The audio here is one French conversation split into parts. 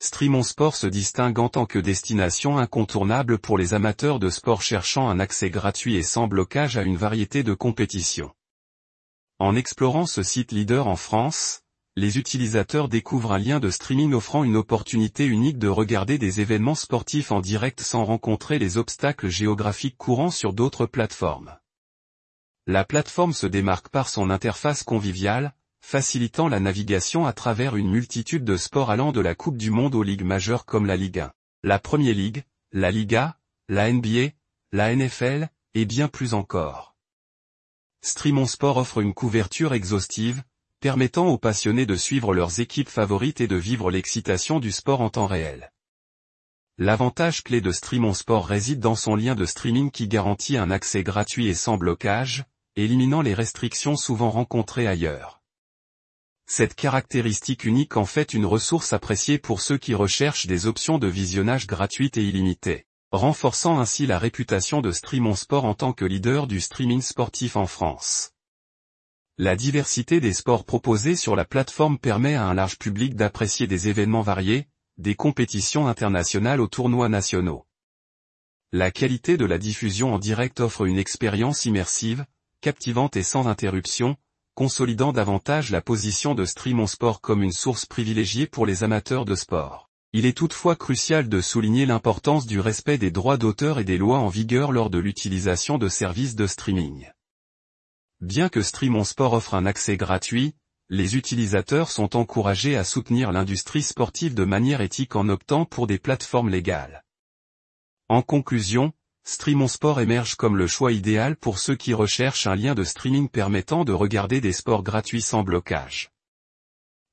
Streamon Sport se distingue en tant que destination incontournable pour les amateurs de sport cherchant un accès gratuit et sans blocage à une variété de compétitions. En explorant ce site leader en France, les utilisateurs découvrent un lien de streaming offrant une opportunité unique de regarder des événements sportifs en direct sans rencontrer les obstacles géographiques courants sur d'autres plateformes. La plateforme se démarque par son interface conviviale, facilitant la navigation à travers une multitude de sports allant de la Coupe du Monde aux ligues majeures comme la Ligue 1, la Premier League, la Liga, la NBA, la NFL, et bien plus encore. Streamon Sport offre une couverture exhaustive, permettant aux passionnés de suivre leurs équipes favorites et de vivre l'excitation du sport en temps réel. L'avantage clé de Streamon Sport réside dans son lien de streaming qui garantit un accès gratuit et sans blocage, éliminant les restrictions souvent rencontrées ailleurs. Cette caractéristique unique en fait une ressource appréciée pour ceux qui recherchent des options de visionnage gratuites et illimitées, renforçant ainsi la réputation de Streamon Sport en tant que leader du streaming sportif en France. La diversité des sports proposés sur la plateforme permet à un large public d'apprécier des événements variés, des compétitions internationales aux tournois nationaux. La qualité de la diffusion en direct offre une expérience immersive, captivante et sans interruption, consolidant davantage la position de Streamon Sport comme une source privilégiée pour les amateurs de sport. Il est toutefois crucial de souligner l'importance du respect des droits d'auteur et des lois en vigueur lors de l'utilisation de services de streaming. Bien que Streamon Sport offre un accès gratuit, les utilisateurs sont encouragés à soutenir l'industrie sportive de manière éthique en optant pour des plateformes légales. En conclusion, Streamon Sport émerge comme le choix idéal pour ceux qui recherchent un lien de streaming permettant de regarder des sports gratuits sans blocage.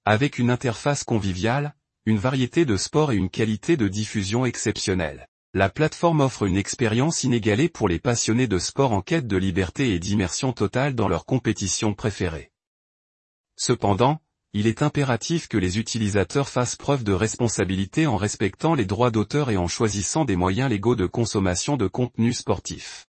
Avec une interface conviviale, une variété de sports et une qualité de diffusion exceptionnelle. La plateforme offre une expérience inégalée pour les passionnés de sport en quête de liberté et d'immersion totale dans leurs compétitions préférées. Cependant, il est impératif que les utilisateurs fassent preuve de responsabilité en respectant les droits d'auteur et en choisissant des moyens légaux de consommation de contenu sportif.